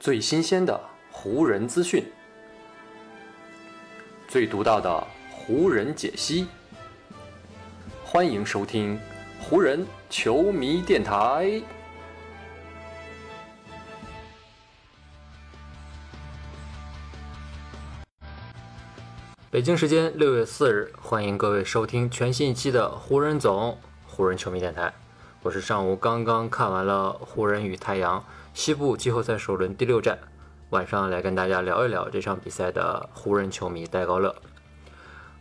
最新鲜的湖人资讯，最独到的湖人解析。欢迎收听湖人球迷电台。北京时间六月四日，欢迎各位收听全新一期的湖人总湖人球迷电台。我是上午刚刚看完了湖人与太阳西部季后赛首轮第六战，晚上来跟大家聊一聊这场比赛的湖人球迷戴高乐。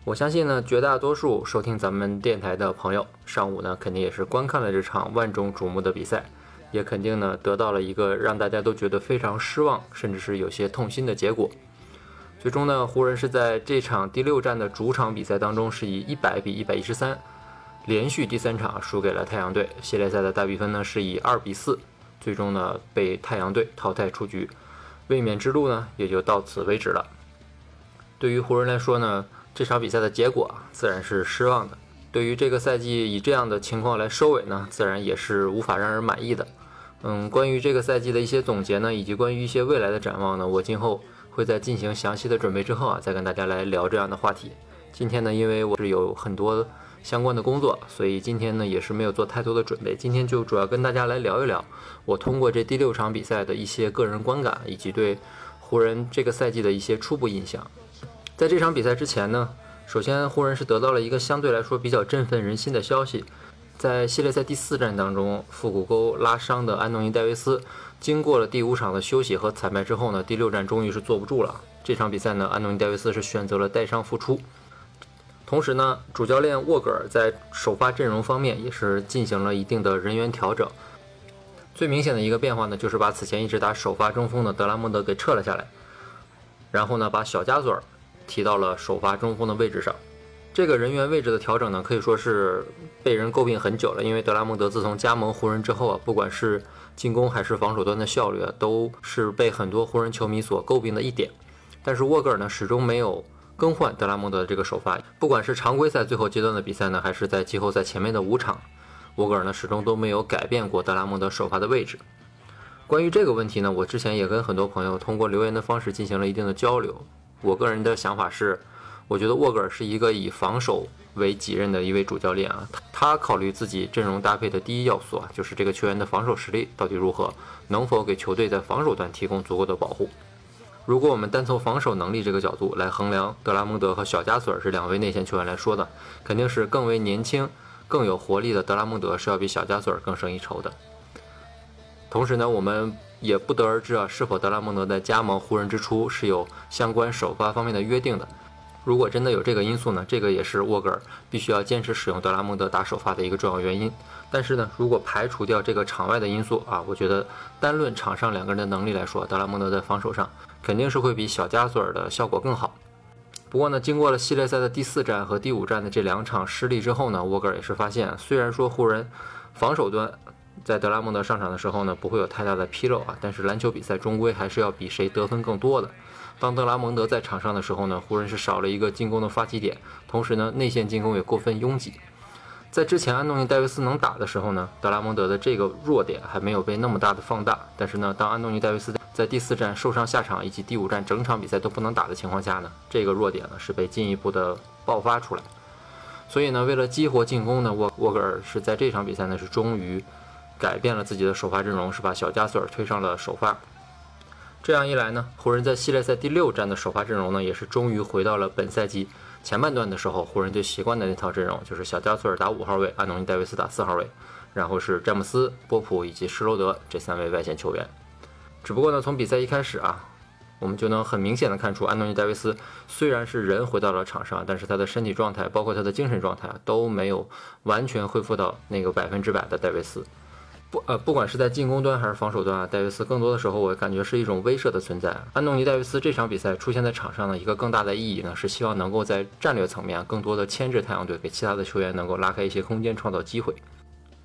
我相信呢，绝大多数收听咱们电台的朋友，上午呢肯定也是观看了这场万众瞩目的比赛，也肯定呢得到了一个让大家都觉得非常失望，甚至是有些痛心的结果。最终呢，湖人是在这场第六战的主场比赛当中，是以一百比一百一十三，连续第三场输给了太阳队。系列赛的大比分呢是以二比四，最终呢被太阳队淘汰出局，卫冕之路呢也就到此为止了。对于湖人来说呢，这场比赛的结果自然是失望的。对于这个赛季以这样的情况来收尾呢，自然也是无法让人满意的。嗯，关于这个赛季的一些总结呢，以及关于一些未来的展望呢，我今后。会在进行详细的准备之后啊，再跟大家来聊这样的话题。今天呢，因为我是有很多相关的工作，所以今天呢也是没有做太多的准备。今天就主要跟大家来聊一聊我通过这第六场比赛的一些个人观感，以及对湖人这个赛季的一些初步印象。在这场比赛之前呢，首先湖人是得到了一个相对来说比较振奋人心的消息。在系列赛第四战当中，腹股沟拉伤的安东尼·戴维斯，经过了第五场的休息和惨败之后呢，第六战终于是坐不住了。这场比赛呢，安东尼·戴维斯是选择了带伤复出。同时呢，主教练沃格尔在首发阵容方面也是进行了一定的人员调整。最明显的一个变化呢，就是把此前一直打首发中锋的德拉蒙德给撤了下来，然后呢，把小加索尔提到了首发中锋的位置上。这个人员位置的调整呢，可以说是被人诟病很久了。因为德拉蒙德自从加盟湖人之后啊，不管是进攻还是防守端的效率啊，都是被很多湖人球迷所诟病的一点。但是沃格尔呢，始终没有更换德拉蒙德的这个首发。不管是常规赛最后阶段的比赛呢，还是在季后赛前面的五场，沃格尔呢始终都没有改变过德拉蒙德首发的位置。关于这个问题呢，我之前也跟很多朋友通过留言的方式进行了一定的交流。我个人的想法是。我觉得沃格尔是一个以防守为己任的一位主教练啊，他考虑自己阵容搭配的第一要素啊，就是这个球员的防守实力到底如何，能否给球队在防守端提供足够的保护。如果我们单从防守能力这个角度来衡量德拉蒙德和小加索尔这两位内线球员来说的，肯定是更为年轻、更有活力的德拉蒙德是要比小加索尔更胜一筹的。同时呢，我们也不得而知啊，是否德拉蒙德在加盟湖人之初是有相关首发方面的约定的。如果真的有这个因素呢，这个也是沃格尔必须要坚持使用德拉蒙德打首发的一个重要原因。但是呢，如果排除掉这个场外的因素啊，我觉得单论场上两个人的能力来说，德拉蒙德在防守上肯定是会比小加索尔的效果更好。不过呢，经过了系列赛的第四战和第五战的这两场失利之后呢，沃格尔也是发现，虽然说湖人防守端在德拉蒙德上场的时候呢不会有太大的纰漏啊，但是篮球比赛终归还是要比谁得分更多的。当德拉蒙德在场上的时候呢，湖人是少了一个进攻的发起点，同时呢，内线进攻也过分拥挤。在之前安东尼戴维斯能打的时候呢，德拉蒙德的这个弱点还没有被那么大的放大。但是呢，当安东尼戴维斯在第四战受伤下场，以及第五战整场比赛都不能打的情况下呢，这个弱点呢是被进一步的爆发出来。所以呢，为了激活进攻呢，沃沃格尔是在这场比赛呢是终于改变了自己的首发阵容，是把小加索尔推上了首发。这样一来呢，湖人在系列赛第六战的首发阵容呢，也是终于回到了本赛季前半段的时候，湖人最习惯的那套阵容，就是小加索尔打五号位，安东尼戴维斯打四号位，然后是詹姆斯、波普以及施罗德这三位外线球员。只不过呢，从比赛一开始啊，我们就能很明显的看出，安东尼戴维斯虽然是人回到了场上，但是他的身体状态，包括他的精神状态，都没有完全恢复到那个百分之百的戴维斯。不呃，不管是在进攻端还是防守端啊，戴维斯更多的时候我感觉是一种威慑的存在。安东尼·戴维斯这场比赛出现在场上的一个更大的意义呢，是希望能够在战略层面更多的牵制太阳队，给其他的球员能够拉开一些空间，创造机会。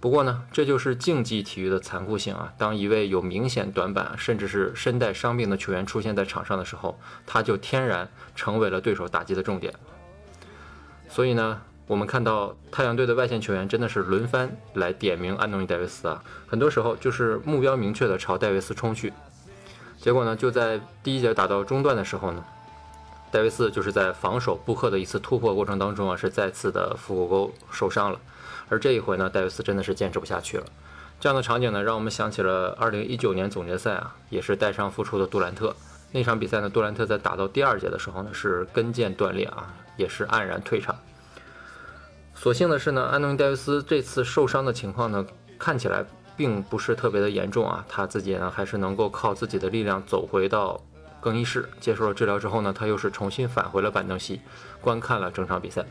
不过呢，这就是竞技体育的残酷性啊！当一位有明显短板甚至是身带伤病的球员出现在场上的时候，他就天然成为了对手打击的重点。所以呢。我们看到太阳队的外线球员真的是轮番来点名安东尼·戴维斯啊，很多时候就是目标明确的朝戴维斯冲去。结果呢，就在第一节打到中段的时候呢，戴维斯就是在防守布克的一次突破过程当中啊，是再次的腹股沟受伤了。而这一回呢，戴维斯真的是坚持不下去了。这样的场景呢，让我们想起了2019年总决赛啊，也是带伤复出的杜兰特。那场比赛呢，杜兰特在打到第二节的时候呢，是跟腱断裂啊，也是黯然退场。所幸的是呢，安东尼·戴维斯这次受伤的情况呢，看起来并不是特别的严重啊，他自己呢还是能够靠自己的力量走回到更衣室，接受了治疗之后呢，他又是重新返回了板凳席，观看了整场比赛。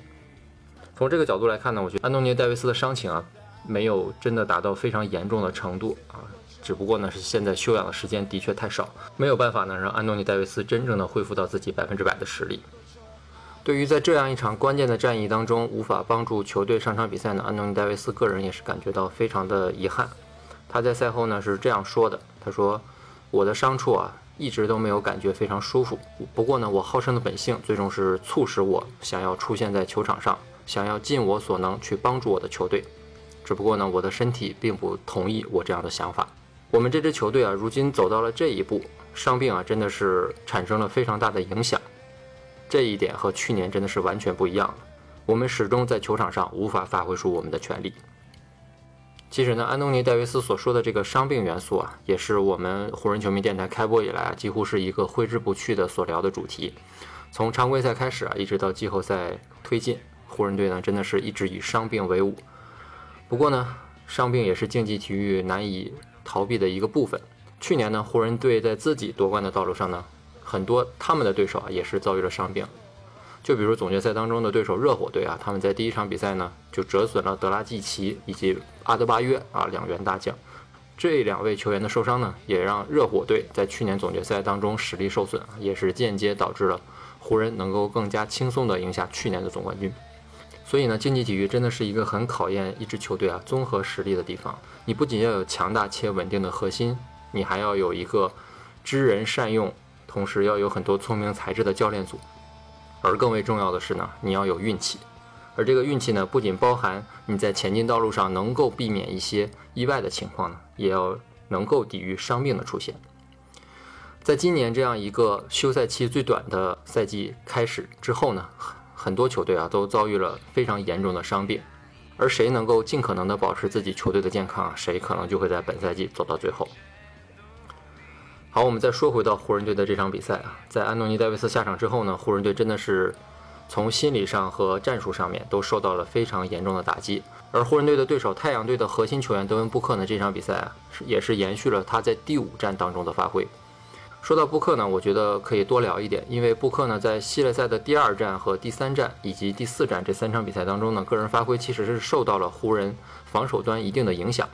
从这个角度来看呢，我觉得安东尼·戴维斯的伤情啊，没有真的达到非常严重的程度啊，只不过呢是现在休养的时间的确太少，没有办法呢让安东尼·戴维斯真正的恢复到自己百分之百的实力。对于在这样一场关键的战役当中无法帮助球队上场比赛呢，安东尼·戴维斯个人也是感觉到非常的遗憾。他在赛后呢是这样说的：“他说，我的伤处啊一直都没有感觉非常舒服，不过呢我好胜的本性最终是促使我想要出现在球场上。”想要尽我所能去帮助我的球队，只不过呢，我的身体并不同意我这样的想法。我们这支球队啊，如今走到了这一步，伤病啊，真的是产生了非常大的影响。这一点和去年真的是完全不一样了。我们始终在球场上无法发挥出我们的全力。其实呢，安东尼·戴维斯所说的这个伤病元素啊，也是我们湖人球迷电台开播以来啊，几乎是一个挥之不去的所聊的主题。从常规赛开始啊，一直到季后赛推进。湖人队呢，真的是一直以伤病为伍。不过呢，伤病也是竞技体育难以逃避的一个部分。去年呢，湖人队在自己夺冠的道路上呢，很多他们的对手啊也是遭遇了伤病。就比如总决赛当中的对手热火队啊，他们在第一场比赛呢就折损了德拉季奇以及阿德巴约啊两员大将。这两位球员的受伤呢，也让热火队在去年总决赛当中实力受损，也是间接导致了湖人能够更加轻松地赢下去年的总冠军。所以呢，竞技体育真的是一个很考验一支球队啊综合实力的地方。你不仅要有强大且稳定的核心，你还要有一个知人善用，同时要有很多聪明才智的教练组。而更为重要的是呢，你要有运气。而这个运气呢，不仅包含你在前进道路上能够避免一些意外的情况呢，也要能够抵御伤病的出现。在今年这样一个休赛期最短的赛季开始之后呢？很多球队啊都遭遇了非常严重的伤病，而谁能够尽可能的保持自己球队的健康，谁可能就会在本赛季走到最后。好，我们再说回到湖人队的这场比赛啊，在安东尼戴维斯下场之后呢，湖人队真的是从心理上和战术上面都受到了非常严重的打击。而湖人队的对手太阳队的核心球员德文布克呢，这场比赛啊是也是延续了他在第五战当中的发挥。说到布克呢，我觉得可以多聊一点，因为布克呢在系列赛的第二战和第三战以及第四战这三场比赛当中呢，个人发挥其实是受到了湖人防守端一定的影响。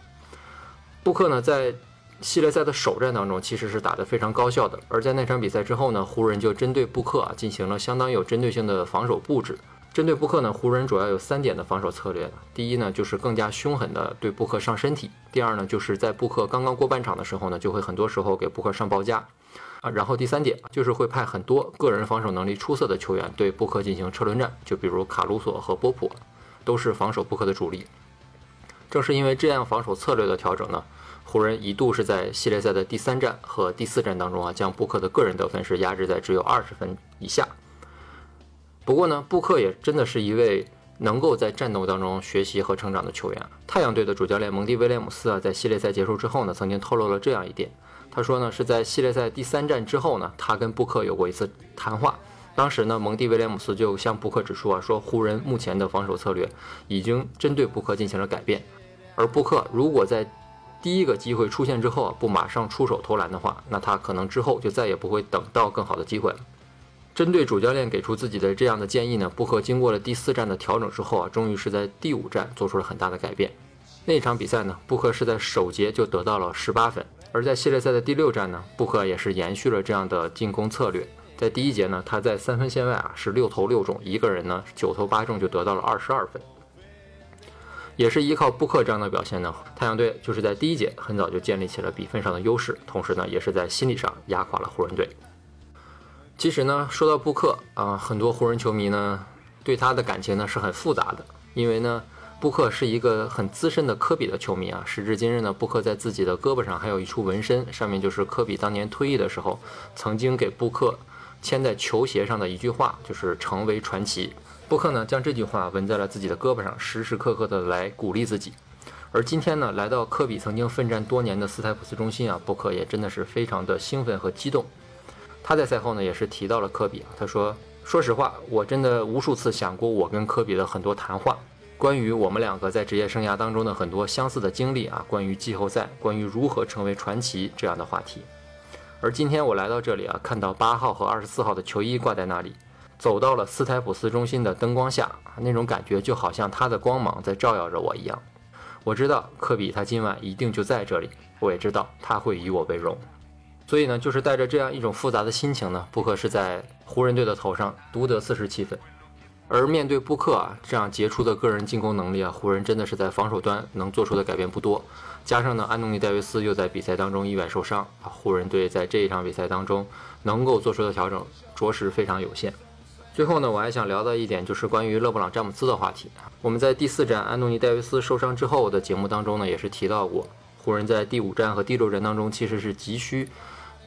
布克呢在系列赛的首战当中其实是打得非常高效的，而在那场比赛之后呢，湖人就针对布克啊进行了相当有针对性的防守布置。针对布克呢，湖人主要有三点的防守策略。第一呢，就是更加凶狠的对布克上身体；第二呢，就是在布克刚刚过半场的时候呢，就会很多时候给布克上包夹。啊，然后第三点就是会派很多个人防守能力出色的球员对布克进行车轮战，就比如卡鲁索和波普，都是防守布克的主力。正是因为这样防守策略的调整呢，湖人一度是在系列赛的第三战和第四战当中啊，将布克的个人得分是压制在只有二十分以下。不过呢，布克也真的是一位能够在战斗当中学习和成长的球员。太阳队的主教练蒙蒂威廉姆斯啊，在系列赛结束之后呢，曾经透露了这样一点。他说呢，是在系列赛第三战之后呢，他跟布克有过一次谈话。当时呢，蒙蒂威廉姆斯就向布克指出啊，说湖人目前的防守策略已经针对布克进行了改变。而布克如果在第一个机会出现之后啊，不马上出手投篮的话，那他可能之后就再也不会等到更好的机会了。针对主教练给出自己的这样的建议呢，布克经过了第四站的调整之后啊，终于是在第五站做出了很大的改变。那场比赛呢，布克是在首节就得到了十八分。而在系列赛的第六站呢，布克也是延续了这样的进攻策略。在第一节呢，他在三分线外啊是六投六中，一个人呢九投八中就得到了二十二分。也是依靠布克这样的表现呢，太阳队就是在第一节很早就建立起了比分上的优势，同时呢也是在心理上压垮了湖人队。其实呢，说到布克啊，很多湖人球迷呢对他的感情呢是很复杂的，因为呢。布克是一个很资深的科比的球迷啊。时至今日呢，布克在自己的胳膊上还有一处纹身，上面就是科比当年退役的时候曾经给布克签在球鞋上的一句话，就是“成为传奇”。布克呢，将这句话纹在了自己的胳膊上，时时刻刻的来鼓励自己。而今天呢，来到科比曾经奋战多年的斯台普斯中心啊，布克也真的是非常的兴奋和激动。他在赛后呢，也是提到了科比，他说：“说实话，我真的无数次想过我跟科比的很多谈话，关于我们两个在职业生涯当中的很多相似的经历啊，关于季后赛，关于如何成为传奇这样的话题。而今天我来到这里啊，看到八号和二十四号的球衣挂在那里。”走到了斯台普斯中心的灯光下，那种感觉就好像他的光芒在照耀着我一样。我知道科比他今晚一定就在这里，我也知道他会以我为荣。所以呢，就是带着这样一种复杂的心情呢，布克是在湖人队的头上独得四十七分。而面对布克啊这样杰出的个人进攻能力啊，湖人真的是在防守端能做出的改变不多。加上呢，安东尼戴维斯又在比赛当中意外受伤啊，湖人队在这一场比赛当中能够做出的调整着实非常有限。最后呢，我还想聊到一点，就是关于勒布朗·詹姆斯的话题。我们在第四站安东尼·戴维斯受伤之后的节目当中呢，也是提到过，湖人在第五站和第六站当中其实是急需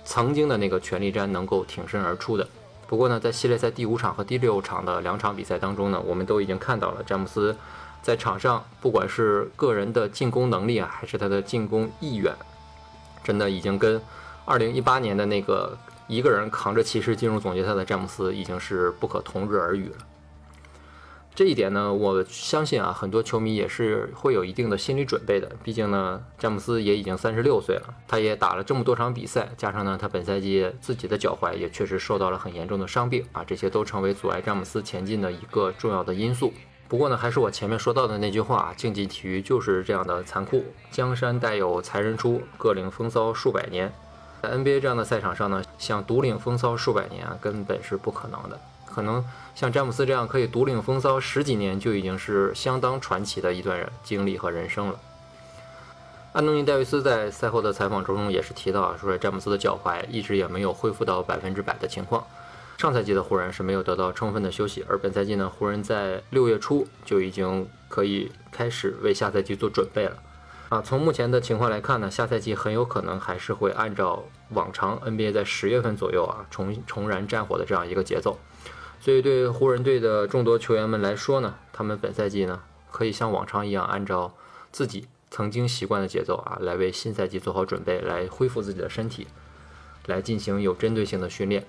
曾经的那个权力战能够挺身而出的。不过呢，在系列赛第五场和第六场的两场比赛当中呢，我们都已经看到了詹姆斯在场上，不管是个人的进攻能力啊，还是他的进攻意愿，真的已经跟2018年的那个。一个人扛着骑士进入总决赛的詹姆斯已经是不可同日而语了。这一点呢，我相信啊，很多球迷也是会有一定的心理准备的。毕竟呢，詹姆斯也已经三十六岁了，他也打了这么多场比赛，加上呢，他本赛季自己的脚踝也确实受到了很严重的伤病啊，这些都成为阻碍詹姆斯前进的一个重要的因素。不过呢，还是我前面说到的那句话，竞技体育就是这样的残酷，江山代有才人出，各领风骚数百年。在 NBA 这样的赛场上呢，想独领风骚数百年啊，根本是不可能的。可能像詹姆斯这样可以独领风骚十几年，就已经是相当传奇的一段经历和人生了。安东尼·戴维斯在赛后的采访中也是提到啊，说詹姆斯的脚踝一直也没有恢复到百分之百的情况。上赛季的湖人是没有得到充分的休息，而本赛季呢，湖人在六月初就已经可以开始为下赛季做准备了。啊，从目前的情况来看呢，下赛季很有可能还是会按照往常 NBA 在十月份左右啊重重燃战火的这样一个节奏。所以对湖人队的众多球员们来说呢，他们本赛季呢可以像往常一样，按照自己曾经习惯的节奏啊，来为新赛季做好准备，来恢复自己的身体，来进行有针对性的训练。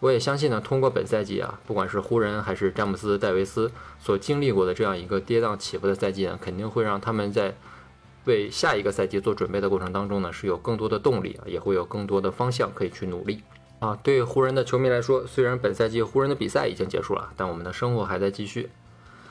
我也相信呢，通过本赛季啊，不管是湖人还是詹姆斯、戴维斯所经历过的这样一个跌宕起伏的赛季呢，肯定会让他们在。为下一个赛季做准备的过程当中呢，是有更多的动力啊，也会有更多的方向可以去努力啊。对湖人的球迷来说，虽然本赛季湖人的比赛已经结束了，但我们的生活还在继续。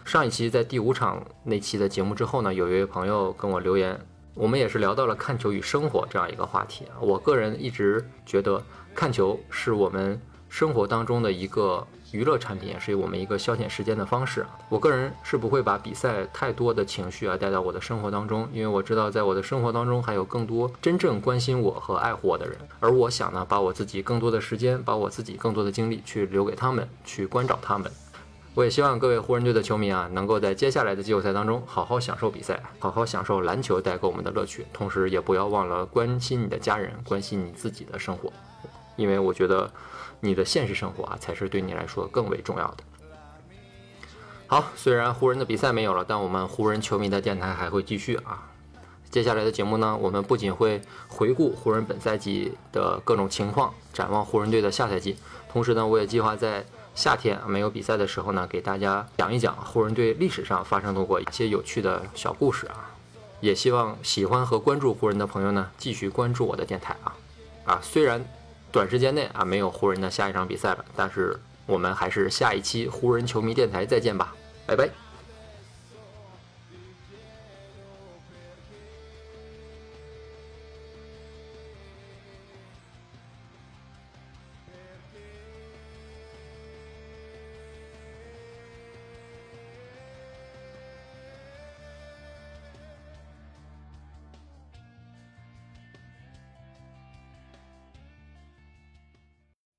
上一期在第五场那期的节目之后呢，有一位朋友跟我留言，我们也是聊到了看球与生活这样一个话题啊。我个人一直觉得看球是我们生活当中的一个。娱乐产品也是我们一个消遣时间的方式。我个人是不会把比赛太多的情绪啊带到我的生活当中，因为我知道在我的生活当中还有更多真正关心我和爱护我的人。而我想呢，把我自己更多的时间，把我自己更多的精力去留给他们，去关照他们。我也希望各位湖人队的球迷啊，能够在接下来的季后赛当中好好享受比赛，好好享受篮球带给我们的乐趣，同时也不要忘了关心你的家人，关心你自己的生活，因为我觉得。你的现实生活啊，才是对你来说更为重要的。好，虽然湖人的比赛没有了，但我们湖人球迷的电台还会继续啊。接下来的节目呢，我们不仅会回顾湖人本赛季的各种情况，展望湖人队的下赛季，同时呢，我也计划在夏天没有比赛的时候呢，给大家讲一讲湖人队历史上发生过一些有趣的小故事啊。也希望喜欢和关注湖人的朋友呢，继续关注我的电台啊啊，虽然。短时间内啊，没有湖人的下一场比赛了，但是我们还是下一期湖人球迷电台再见吧，拜拜。